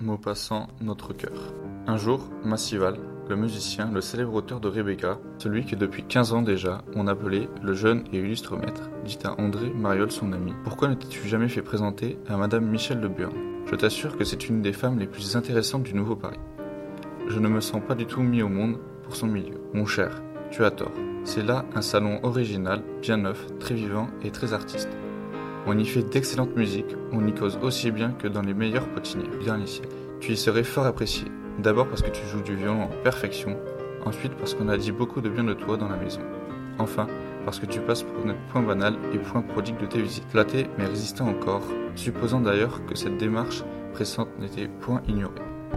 Maupassant, notre cœur. Un jour, Massival, le musicien, le célèbre auteur de Rebecca, celui que depuis 15 ans déjà on appelait le jeune et illustre maître, dit à André Mariol son ami Pourquoi ne t'es-tu jamais fait présenter à Madame Michel de Burn Je t'assure que c'est une des femmes les plus intéressantes du Nouveau Paris. Je ne me sens pas du tout mis au monde pour son milieu. Mon cher, tu as tort. C'est là un salon original, bien neuf, très vivant et très artiste. On y fait d'excellente musique, on y cause aussi bien que dans les meilleurs potiniers du dernier siècle. Tu y serais fort apprécié, d'abord parce que tu joues du violon en perfection, ensuite parce qu'on a dit beaucoup de bien de toi dans la maison. Enfin, parce que tu passes pour notre point banal et point prodigue de tes visites. Flatté mais résistant encore, supposant d'ailleurs que cette démarche pressante n'était point ignorée.